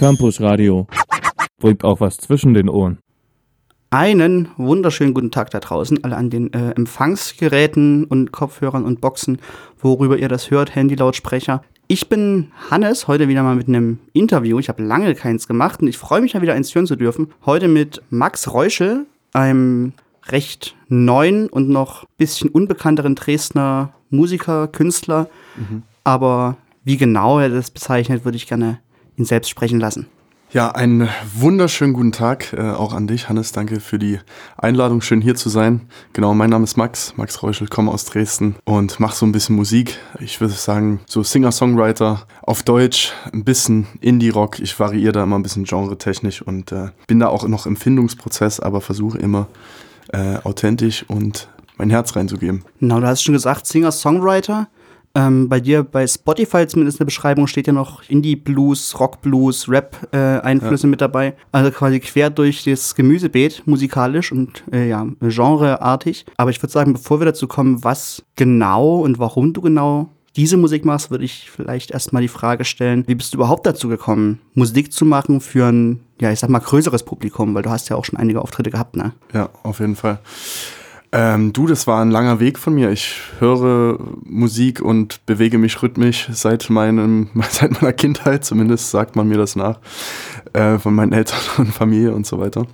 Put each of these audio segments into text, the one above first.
Campus Radio. Bringt auch was zwischen den Ohren. Einen wunderschönen guten Tag da draußen, alle an den äh, Empfangsgeräten und Kopfhörern und Boxen, worüber ihr das hört, Handy-Lautsprecher. Ich bin Hannes, heute wieder mal mit einem Interview. Ich habe lange keins gemacht und ich freue mich ja wieder eins hören zu dürfen. Heute mit Max Reuschel, einem recht neuen und noch bisschen unbekannteren Dresdner Musiker, Künstler. Mhm. Aber wie genau er das bezeichnet, würde ich gerne ihn selbst sprechen lassen. Ja, einen wunderschönen guten Tag äh, auch an dich, Hannes. Danke für die Einladung. Schön hier zu sein. Genau, mein Name ist Max, Max Reuschel, komme aus Dresden und mache so ein bisschen Musik. Ich würde sagen, so Singer-Songwriter auf Deutsch, ein bisschen Indie-Rock. Ich variiere da immer ein bisschen genretechnisch und äh, bin da auch noch im Findungsprozess, aber versuche immer äh, authentisch und mein Herz reinzugeben. Genau, du hast schon gesagt, Singer-Songwriter. Ähm, bei dir bei Spotify zumindest in der Beschreibung steht ja noch Indie-Blues, Rock-Blues, Rap-Einflüsse ja. mit dabei. Also quasi quer durch das Gemüsebeet, musikalisch und äh, ja, genreartig. Aber ich würde sagen, bevor wir dazu kommen, was genau und warum du genau diese Musik machst, würde ich vielleicht erstmal die Frage stellen, wie bist du überhaupt dazu gekommen, Musik zu machen für ein, ja, ich sag mal, größeres Publikum, weil du hast ja auch schon einige Auftritte gehabt, ne? Ja, auf jeden Fall. Ähm, du, das war ein langer Weg von mir. Ich höre Musik und bewege mich rhythmisch seit, meinem, seit meiner Kindheit, zumindest sagt man mir das nach, äh, von meinen Eltern und Familie und so weiter.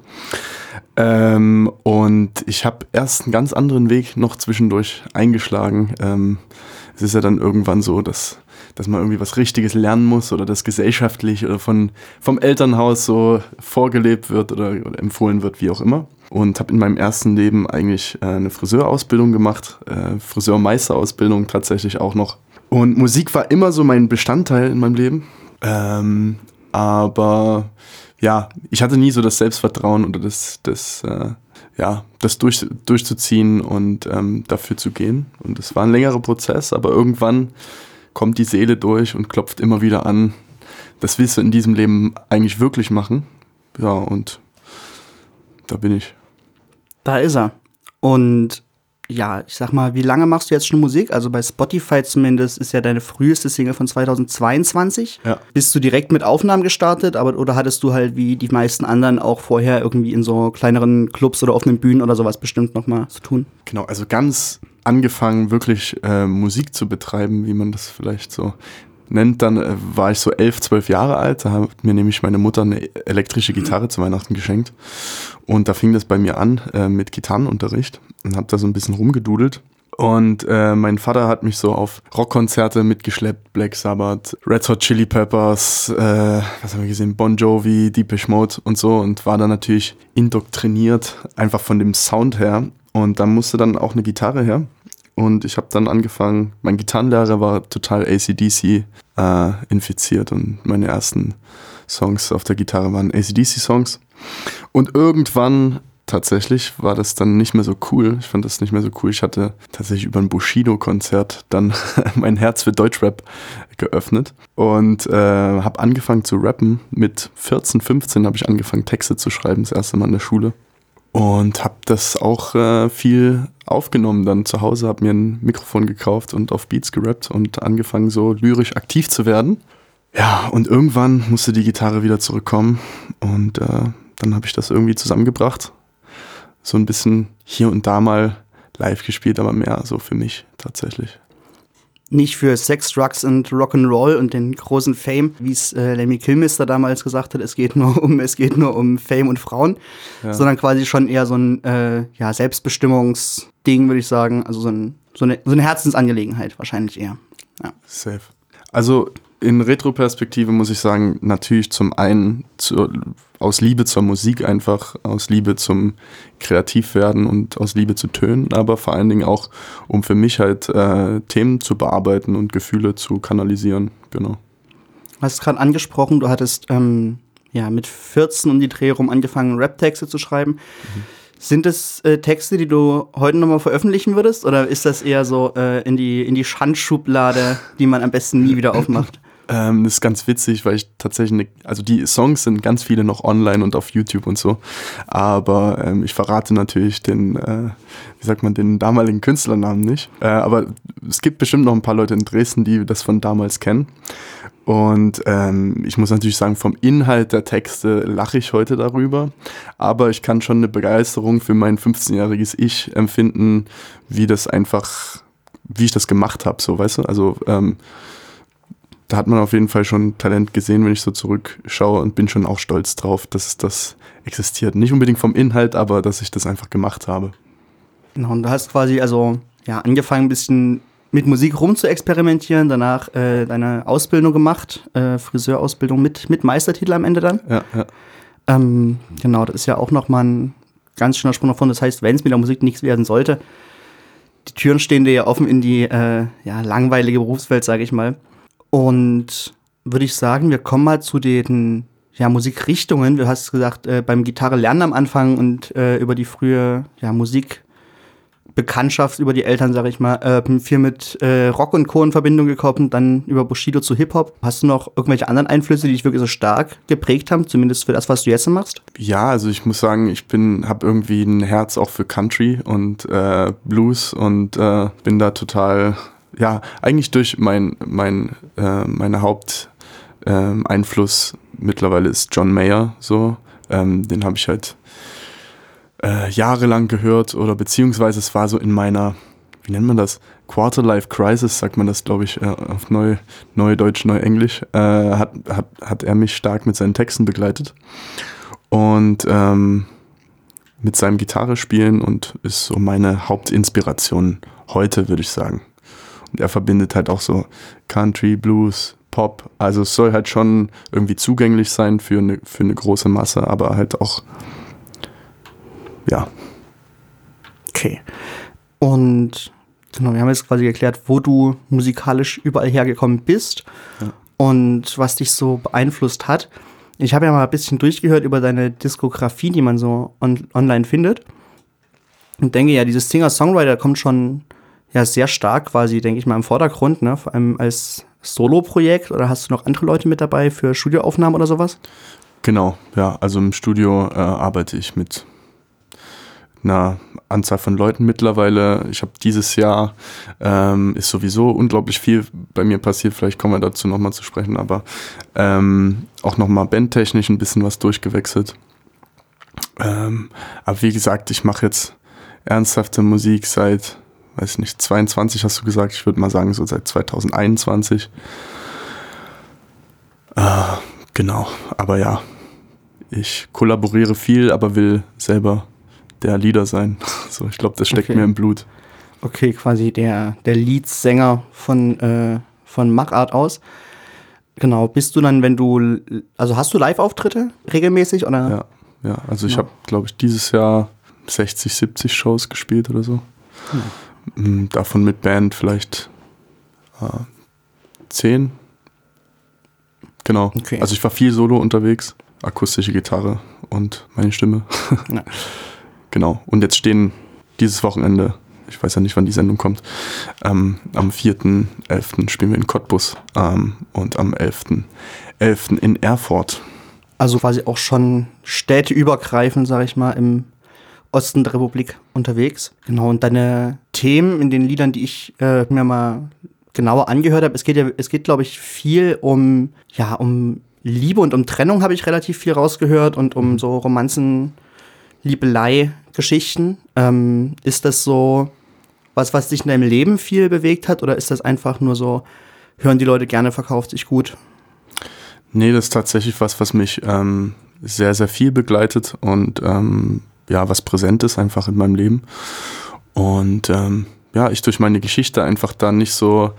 Ähm, und ich habe erst einen ganz anderen Weg noch zwischendurch eingeschlagen. Ähm, es ist ja dann irgendwann so, dass, dass man irgendwie was Richtiges lernen muss oder das gesellschaftlich oder von, vom Elternhaus so vorgelebt wird oder, oder empfohlen wird, wie auch immer und habe in meinem ersten Leben eigentlich äh, eine Friseurausbildung gemacht, äh, Friseurmeisterausbildung tatsächlich auch noch. Und Musik war immer so mein Bestandteil in meinem Leben. Ähm, aber ja, ich hatte nie so das Selbstvertrauen oder das, das, äh, ja, das durch, durchzuziehen und ähm, dafür zu gehen. Und es war ein längerer Prozess, aber irgendwann kommt die Seele durch und klopft immer wieder an. Das willst du in diesem Leben eigentlich wirklich machen. Ja, und da bin ich. Da ist er. Und ja, ich sag mal, wie lange machst du jetzt schon Musik? Also bei Spotify zumindest ist ja deine früheste Single von 2022. Ja. Bist du direkt mit Aufnahmen gestartet, aber oder hattest du halt wie die meisten anderen auch vorher irgendwie in so kleineren Clubs oder offenen Bühnen oder sowas bestimmt nochmal zu tun? Genau, also ganz angefangen wirklich äh, Musik zu betreiben, wie man das vielleicht so nennt, dann äh, war ich so elf, zwölf Jahre alt. Da hat mir nämlich meine Mutter eine elektrische Gitarre zu Weihnachten geschenkt. Und da fing das bei mir an äh, mit Gitarrenunterricht und habe da so ein bisschen rumgedudelt. Und äh, mein Vater hat mich so auf Rockkonzerte mitgeschleppt, Black Sabbath, Red Hot Chili Peppers, äh, was haben wir gesehen, Bon Jovi, Deepish Mode und so und war dann natürlich indoktriniert, einfach von dem Sound her. Und da musste dann auch eine Gitarre her. Und ich habe dann angefangen, mein Gitarrenlehrer war total ACDC äh, infiziert und meine ersten Songs auf der Gitarre waren ACDC-Songs. Und irgendwann tatsächlich war das dann nicht mehr so cool. Ich fand das nicht mehr so cool. Ich hatte tatsächlich über ein Bushido-Konzert dann mein Herz für Deutschrap geöffnet und äh, habe angefangen zu rappen. Mit 14, 15 habe ich angefangen, Texte zu schreiben, das erste Mal in der Schule. Und habe das auch äh, viel aufgenommen dann zu Hause, habe mir ein Mikrofon gekauft und auf Beats gerappt und angefangen so lyrisch aktiv zu werden. Ja, und irgendwann musste die Gitarre wieder zurückkommen und äh, dann habe ich das irgendwie zusammengebracht. So ein bisschen hier und da mal live gespielt, aber mehr so für mich tatsächlich nicht für Sex, Drugs und Rock'n'Roll und den großen Fame, wie es äh, Lemmy Kilmister damals gesagt hat, es geht nur um, es geht nur um Fame und Frauen, ja. sondern quasi schon eher so ein äh, ja, Selbstbestimmungsding, würde ich sagen. Also so, ein, so, eine, so eine Herzensangelegenheit wahrscheinlich eher. Ja. Safe. Also in Retroperspektive muss ich sagen, natürlich zum einen zu, aus Liebe zur Musik einfach, aus Liebe zum Kreativwerden und aus Liebe zu Tönen, aber vor allen Dingen auch, um für mich halt äh, Themen zu bearbeiten und Gefühle zu kanalisieren, genau. Du hast gerade angesprochen, du hattest ähm, ja mit 14 um die Dreh rum angefangen, Rap-Texte zu schreiben. Mhm. Sind es äh, Texte, die du heute nochmal veröffentlichen würdest? Oder ist das eher so äh, in, die, in die Schandschublade, die man am besten nie wieder aufmacht? Ähm, das ist ganz witzig, weil ich tatsächlich, ne, also die Songs sind ganz viele noch online und auf YouTube und so. Aber ähm, ich verrate natürlich den, äh, wie sagt man, den damaligen Künstlernamen nicht. Äh, aber es gibt bestimmt noch ein paar Leute in Dresden, die das von damals kennen. Und ähm, ich muss natürlich sagen, vom Inhalt der Texte lache ich heute darüber. Aber ich kann schon eine Begeisterung für mein 15-jähriges Ich empfinden, wie das einfach, wie ich das gemacht habe, so weißt du? Also ähm, da hat man auf jeden Fall schon Talent gesehen, wenn ich so zurückschaue und bin schon auch stolz drauf, dass das existiert. Nicht unbedingt vom Inhalt, aber dass ich das einfach gemacht habe. Genau, und du hast quasi also ja angefangen ein bisschen mit Musik rum zu experimentieren, danach äh, deine Ausbildung gemacht, äh, Friseurausbildung mit, mit Meistertitel am Ende dann. Ja, ja. Ähm, genau, das ist ja auch nochmal ein ganz schöner Sprung davon. Das heißt, wenn es mit der Musik nichts werden sollte, die Türen stehen dir ja offen in die äh, ja, langweilige Berufswelt, sage ich mal. Und würde ich sagen, wir kommen mal zu den ja, Musikrichtungen. Du hast gesagt, äh, beim Gitarre lernen am Anfang und äh, über die frühe ja, Musik Bekanntschaft über die Eltern, sag ich mal, äh, viel mit äh, Rock und Co. in Verbindung gekommen, dann über Bushido zu Hip-Hop. Hast du noch irgendwelche anderen Einflüsse, die dich wirklich so stark geprägt haben, zumindest für das, was du jetzt machst? Ja, also ich muss sagen, ich bin, habe irgendwie ein Herz auch für Country und äh, Blues und äh, bin da total, ja, eigentlich durch mein, mein, äh, meine Haupteinfluss mittlerweile ist John Mayer so. Ähm, den habe ich halt äh, jahrelang gehört oder beziehungsweise es war so in meiner, wie nennt man das? Quarter-Life Crisis, sagt man das, glaube ich, äh, auf Neu, Neudeutsch, Neuenglisch, äh, hat, hat, hat er mich stark mit seinen Texten begleitet. Und ähm, mit seinem Gitarre spielen und ist so meine Hauptinspiration heute, würde ich sagen. Und er verbindet halt auch so Country, Blues, Pop. Also es soll halt schon irgendwie zugänglich sein für eine, für eine große Masse, aber halt auch ja. Okay. Und genau, wir haben jetzt quasi geklärt, wo du musikalisch überall hergekommen bist ja. und was dich so beeinflusst hat. Ich habe ja mal ein bisschen durchgehört über deine Diskografie, die man so on online findet. Und denke ja, dieses Singer-Songwriter kommt schon ja sehr stark quasi, denke ich mal, im Vordergrund, ne? Vor allem als Solo-Projekt oder hast du noch andere Leute mit dabei für Studioaufnahmen oder sowas? Genau, ja, also im Studio äh, arbeite ich mit einer Anzahl von Leuten mittlerweile. Ich habe dieses Jahr, ähm, ist sowieso unglaublich viel bei mir passiert, vielleicht kommen wir dazu nochmal zu sprechen, aber ähm, auch nochmal bandtechnisch ein bisschen was durchgewechselt. Ähm, aber wie gesagt, ich mache jetzt ernsthafte Musik seit, weiß nicht, 22 hast du gesagt, ich würde mal sagen so seit 2021. Äh, genau, aber ja, ich kollaboriere viel, aber will selber der Leader sein. So, ich glaube, das steckt okay. mir im Blut. Okay, quasi der, der Leadsänger von, äh, von Machart aus. Genau, bist du dann, wenn du, also hast du Live-Auftritte regelmäßig oder? Ja, ja, also ich ja. habe, glaube ich, dieses Jahr 60, 70 Shows gespielt oder so. Ja. Davon mit Band vielleicht äh, 10. Genau. Okay. Also ich war viel solo unterwegs, akustische Gitarre und meine Stimme. Ja. Genau. Und jetzt stehen dieses Wochenende, ich weiß ja nicht, wann die Sendung kommt, ähm, am 4.11. spielen wir in Cottbus ähm, und am 11.11. .11. in Erfurt. Also quasi auch schon städteübergreifend, sag ich mal, im Osten der Republik unterwegs. Genau, und deine Themen in den Liedern, die ich äh, mir mal genauer angehört habe, es geht ja, es geht, glaube ich, viel um, ja, um Liebe und um Trennung habe ich relativ viel rausgehört und um so Romanzen, Liebelei Geschichten. Ähm, ist das so was, was dich in deinem Leben viel bewegt hat oder ist das einfach nur so, hören die Leute gerne, verkauft sich gut? Nee, das ist tatsächlich was, was mich ähm, sehr, sehr viel begleitet und ähm, ja, was präsent ist einfach in meinem Leben. Und ähm, ja, ich durch meine Geschichte einfach da nicht so,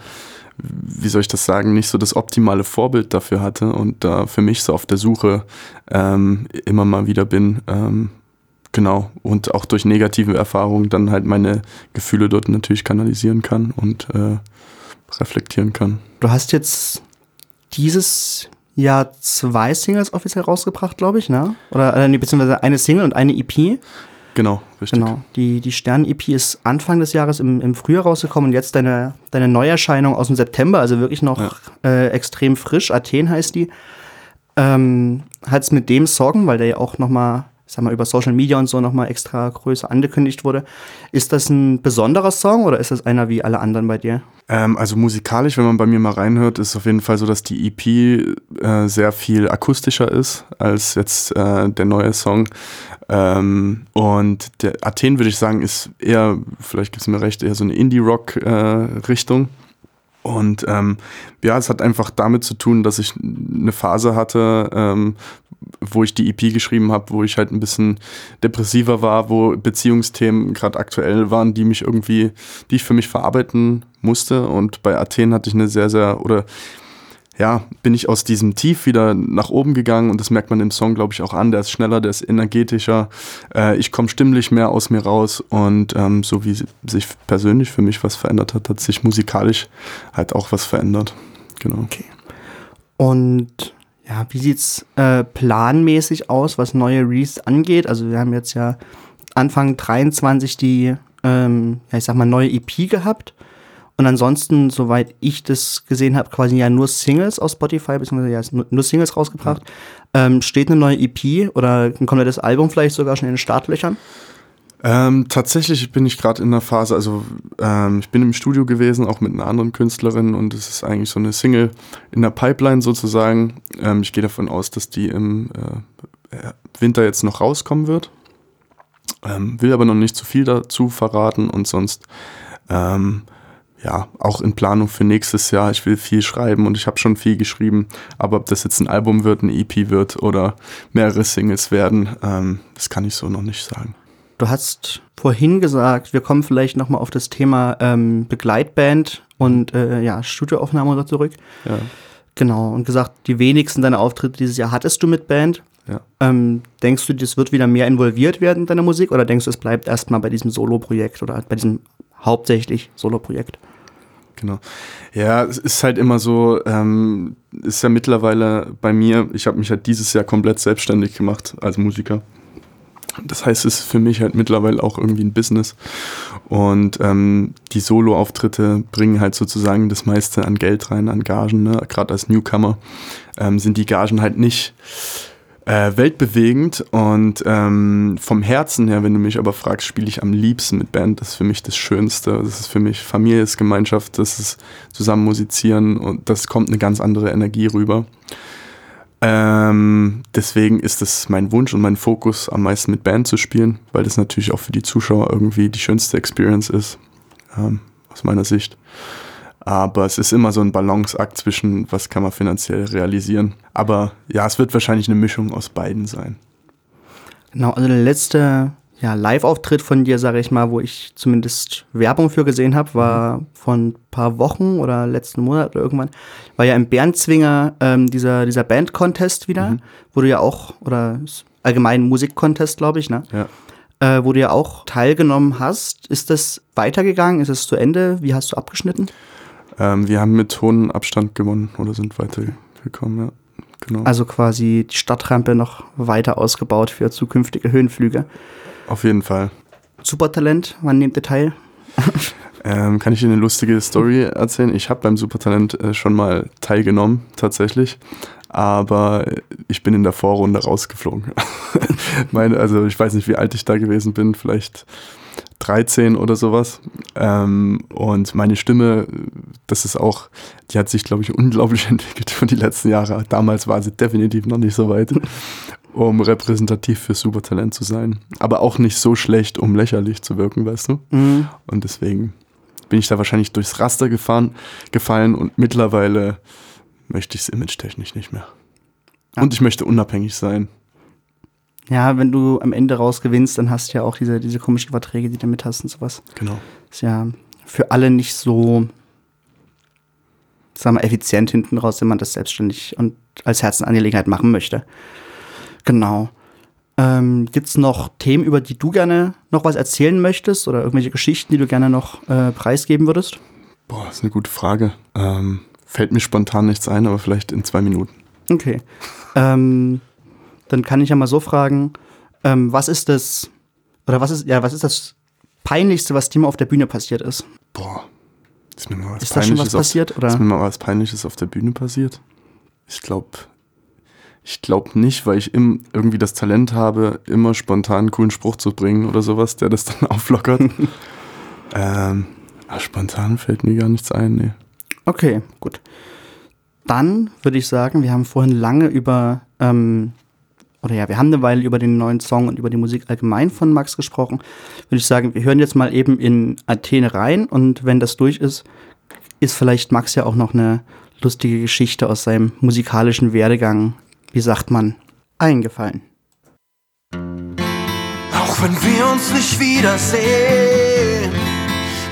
wie soll ich das sagen, nicht so das optimale Vorbild dafür hatte und da für mich so auf der Suche ähm, immer mal wieder bin, ähm, Genau. Und auch durch negative Erfahrungen dann halt meine Gefühle dort natürlich kanalisieren kann und äh, reflektieren kann. Du hast jetzt dieses Jahr zwei Singles offiziell rausgebracht, glaube ich, ne? Oder äh, beziehungsweise eine Single und eine EP. Genau, richtig. Genau. Die, die Stern-EP ist Anfang des Jahres im, im Frühjahr rausgekommen und jetzt deine, deine Neuerscheinung aus dem September, also wirklich noch Ja. äh, extrem frisch. Athen heißt die. Ähm, Hat es mit dem Song, weil der ja auch nochmal, sag mal, über Social Media und so nochmal extra größer angekündigt wurde. Ist das ein besonderer Song oder ist das einer wie alle anderen bei dir? Ähm, also musikalisch, wenn man bei mir mal reinhört, ist es auf jeden Fall so, dass die EP äh, sehr viel akustischer ist als jetzt äh, der neue Song. Ähm, und der Athen, würde ich sagen, ist eher, vielleicht gibt es mir recht, eher so eine Indie-Rock-Richtung. Und ähm, ja, es hat einfach damit zu tun, dass ich eine Phase hatte, ähm, wo ich die EP geschrieben habe, wo ich halt ein bisschen depressiver war, wo Beziehungsthemen gerade aktuell waren, die mich irgendwie, die ich für mich verarbeiten musste. Und bei Athen hatte ich eine sehr, sehr, oder ja, bin ich aus diesem Tief wieder nach oben gegangen und das merkt man im Song, glaube ich, auch an. Der ist schneller, der ist energetischer. Äh, ich komme stimmlich mehr aus mir raus und ähm, so wie sich persönlich für mich was verändert hat, hat sich musikalisch halt auch was verändert. Genau. Okay. Und ja, wie sieht's äh, planmäßig aus, was neue Release angeht? Also wir haben jetzt ja Anfang 23 die, ähm, ja, ich sag mal, neue EP gehabt. Und ansonsten, soweit ich das gesehen habe, quasi ja nur Singles aus Spotify, beziehungsweise ja nur, Singles rausgebracht. Ähm, steht eine neue EP oder ein komplettes Album vielleicht sogar schon in den Startlöchern? Ähm, tatsächlich bin ich gerade in der Phase, also ähm, ich bin im Studio gewesen, auch mit einer anderen Künstlerin und es ist eigentlich so eine Single in der Pipeline sozusagen. Ähm, ich gehe davon aus, dass die im äh, Winter jetzt noch rauskommen wird. Ähm, will aber noch nicht zu viel dazu verraten und sonst ähm, ja, auch in Planung für nächstes Jahr. Ich will viel schreiben und ich habe schon viel geschrieben. Aber ob das jetzt ein Album wird, ein EP wird oder mehrere Singles werden, ähm, das kann ich so noch nicht sagen. Du hast vorhin gesagt, wir kommen vielleicht nochmal auf das Thema ähm, Begleitband und äh, ja, Studioaufnahme oder zurück. Ja. Genau, und gesagt, die wenigsten deiner Auftritte dieses Jahr hattest du mit Band. Ja. Ähm, denkst du, das wird wieder mehr involviert werden in deiner Musik oder denkst du, es bleibt erstmal bei diesem Solo-Projekt oder bei diesem hauptsächlich Solo-Projekt? Genau. Ja, es ist halt immer so, ähm, ist ja mittlerweile bei mir, ich habe mich halt dieses Jahr komplett selbstständig gemacht als Musiker. Das heißt, es ist für mich halt mittlerweile auch irgendwie ein Business. Und ähm, die Solo-Auftritte bringen halt sozusagen das meiste an Geld rein, an Gagen. Ne? Gerade als Newcomer ähm, sind die Gagen halt nicht äh, weltbewegend. Und ähm, vom Herzen her, wenn du mich aber fragst, spiele ich am liebsten mit Band. Das ist für mich das Schönste. Das ist für mich Familie, ist Gemeinschaft, das ist zusammen musizieren und das kommt eine ganz andere Energie rüber. Ähm, deswegen ist es mein Wunsch und mein Fokus, am meisten mit Band zu spielen, weil das natürlich auch für die Zuschauer irgendwie die schönste Experience ist, ähm, aus meiner Sicht. Aber es ist immer so ein Balanceakt zwischen, was kann man finanziell realisieren. Aber ja, es wird wahrscheinlich eine Mischung aus beiden sein. Genau, also der letzte ja, Live-Auftritt von dir, sage ich mal, wo ich zumindest Werbung für gesehen habe, war vor ein paar Wochen oder letzten Monat oder irgendwann, war ja im Bernzwinger ähm, dieser, dieser Band-Contest wieder, wo du ja auch, oder allgemein Musik-Contest, glaube ich, ne? Ja. Äh, wo du ja auch teilgenommen hast. Ist das weitergegangen? Ist es zu Ende? Wie hast du abgeschnitten? Ähm, wir haben mit hohem Abstand gewonnen oder sind weitergekommen, ja. Genau. Also quasi die Stadtrampe noch weiter ausgebaut für zukünftige Höhenflüge. Auf jeden Fall. Supertalent, wann nehmt ihr teil? Ähm, kann ich dir eine lustige Story erzählen? Ich habe beim Supertalent äh, schon mal teilgenommen, tatsächlich. Aber ich bin in der Vorrunde rausgeflogen. Meine, also ich weiß nicht, wie alt ich da gewesen bin, vielleicht 13 oder sowas. Ähm, und meine Stimme, das ist auch, die hat sich, glaube ich, unglaublich entwickelt über die letzten Jahre. Damals war sie definitiv noch nicht so weit, um repräsentativ für Supertalent zu sein. Aber auch nicht so schlecht, um lächerlich zu wirken, weißt du? Mhm. Und deswegen bin ich da wahrscheinlich durchs Raster gefahren, gefallen und mittlerweile möchte ich es image-technisch nicht mehr. Ja. Und ich möchte unabhängig sein. Ja, wenn du am Ende rausgewinnst, dann hast du ja auch diese, diese komischen Verträge, die du damit hast und sowas. Genau. Ist ja für alle nicht so, sagen wir, effizient hinten raus, wenn man das selbstständig und als Herzenangelegenheit machen möchte. Genau. Ähm, Gibt es noch Themen, über die du gerne noch was erzählen möchtest oder irgendwelche Geschichten, die du gerne noch äh, preisgeben würdest? Boah, ist eine gute Frage. Ähm, fällt mir spontan nichts ein, aber vielleicht in zwei Minuten. Okay. ähm, dann kann ich ja mal so fragen, ähm, was ist das Oder was ist, ja, was ist das Peinlichste, was dir mal auf der Bühne passiert ist? Boah. Ist mir mal was Ist da schon was Peinliches auf- passiert? Oder? Ist mir mal was Peinliches auf der Bühne passiert? Ich glaube, ich glaube nicht, weil ich im, irgendwie das Talent habe, immer spontan einen coolen Spruch zu bringen oder sowas, der das dann auflockert. ähm, aber spontan fällt mir gar nichts ein, nee. Okay, gut. Dann würde ich sagen, wir haben vorhin lange über, ähm, oder ja, wir haben eine Weile über den neuen Song und über die Musik allgemein von Max gesprochen. Würde ich sagen, wir hören jetzt mal eben in Athene rein und wenn das durch ist, ist vielleicht Max ja auch noch eine lustige Geschichte aus seinem musikalischen Werdegang, wie sagt man, eingefallen. Auch wenn wir uns nicht wiedersehen.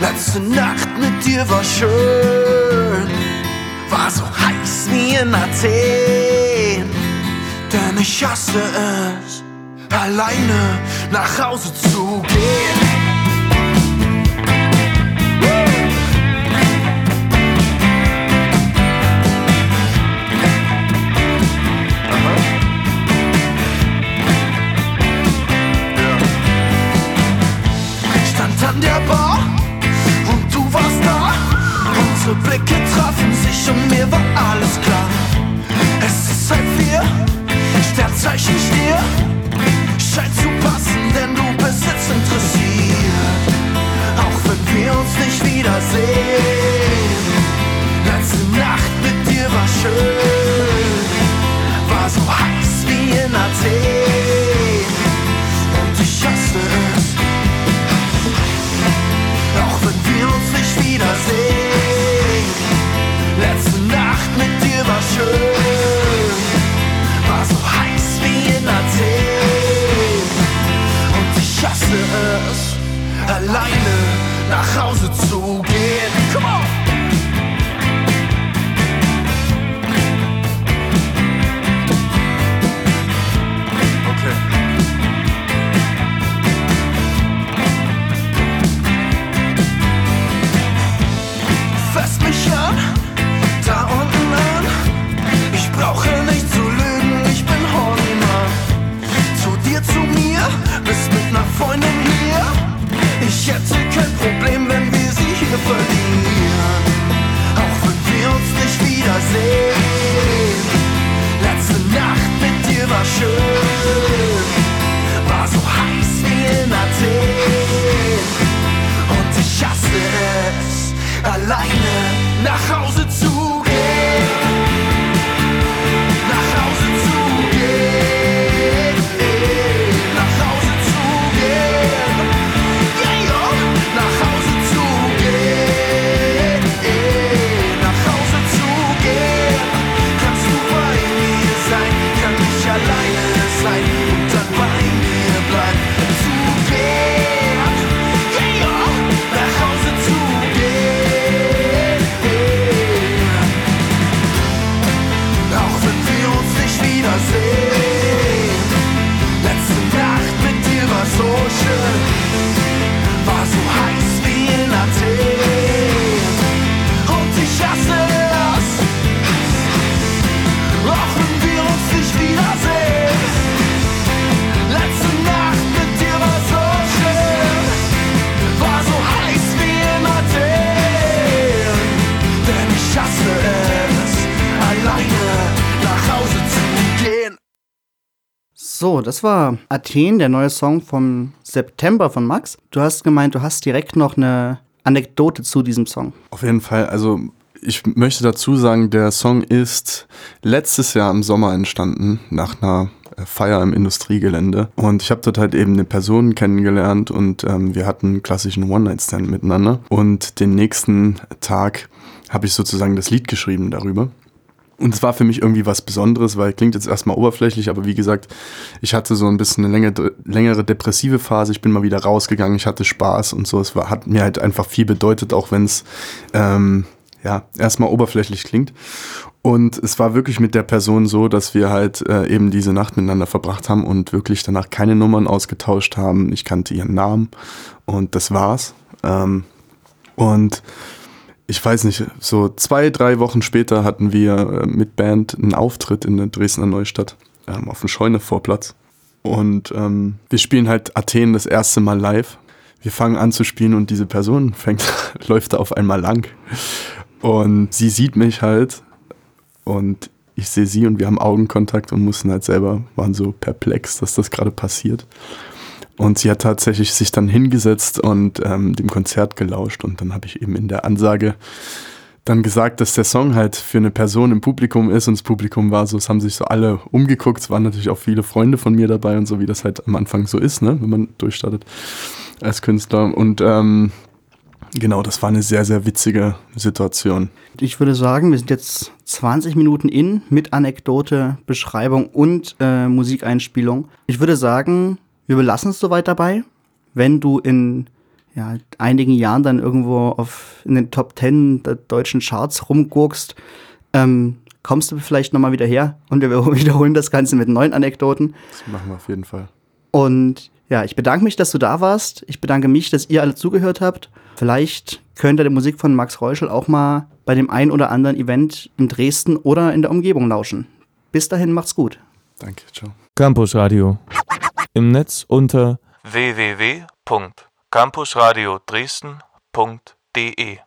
Letzte Nacht mit dir war schön. War so heiß wie in Athen. Ich hasse es, alleine nach Hause zu gehen. So, das war Athen, der neue Song vom September von Max. Du hast gemeint, du hast direkt noch eine Anekdote zu diesem Song. Auf jeden Fall, also ich möchte dazu sagen, der Song ist letztes Jahr im Sommer entstanden, nach einer äh, Feier im Industriegelände. Und ich habe dort halt eben eine Person kennengelernt und ähm, wir hatten einen klassischen One-Night-Stand miteinander. Und den nächsten Tag habe ich sozusagen das Lied geschrieben darüber. Und es war für mich irgendwie was Besonderes, weil klingt jetzt erstmal oberflächlich, aber wie gesagt, ich hatte so ein bisschen eine längere, längere depressive Phase. Ich bin mal wieder rausgegangen, ich hatte Spaß und so. Es war, hat mir halt einfach viel bedeutet, auch wenn es ähm, ja erstmal oberflächlich klingt. Und es war wirklich mit der Person so, dass wir halt äh, eben diese Nacht miteinander verbracht haben und wirklich danach keine Nummern ausgetauscht haben. Ich kannte ihren Namen und das war's. Ähm, und ich weiß nicht, so zwei, drei Wochen später hatten wir äh, mit Band einen Auftritt in der Dresdner Neustadt ähm, auf dem Scheunevorplatz. Und ähm, wir spielen halt Athen das erste Mal live. Wir fangen an zu spielen und diese Person fängt, läuft da auf einmal lang. Und sie sieht mich halt und ich sehe sie und wir haben Augenkontakt und mussten halt selber, waren so perplex, dass das gerade passiert. Und sie hat tatsächlich sich dann hingesetzt und ähm, dem Konzert gelauscht und dann habe ich eben in der Ansage dann gesagt, dass der Song halt für eine Person im Publikum ist und das Publikum war so, es haben sich so alle umgeguckt, es waren natürlich auch viele Freunde von mir dabei und so, wie das halt am Anfang so ist, ne, wenn man durchstartet als Künstler und ähm, genau, das war eine sehr, sehr witzige Situation. Ich würde sagen, wir sind jetzt 20 Minuten in mit Anekdote, Beschreibung und äh, Musikeinspielung. Ich würde sagen, wir belassen es soweit dabei. Wenn du in ja, einigen Jahren dann irgendwo auf, in den Top 10 der deutschen Charts rumgurkst, ähm, kommst du vielleicht nochmal wieder her und wir wiederholen das Ganze mit neuen Anekdoten. Das machen wir auf jeden Fall. Und ja, ich bedanke mich, dass du da warst. Ich bedanke mich, dass ihr alle zugehört habt. Vielleicht könnt ihr die Musik von Max Reuschel auch mal bei dem ein oder anderen Event in Dresden oder in der Umgebung lauschen. Bis dahin, macht's gut. Danke, ciao. Campus Radio. Im Netz unter www.campusradio Dresden.de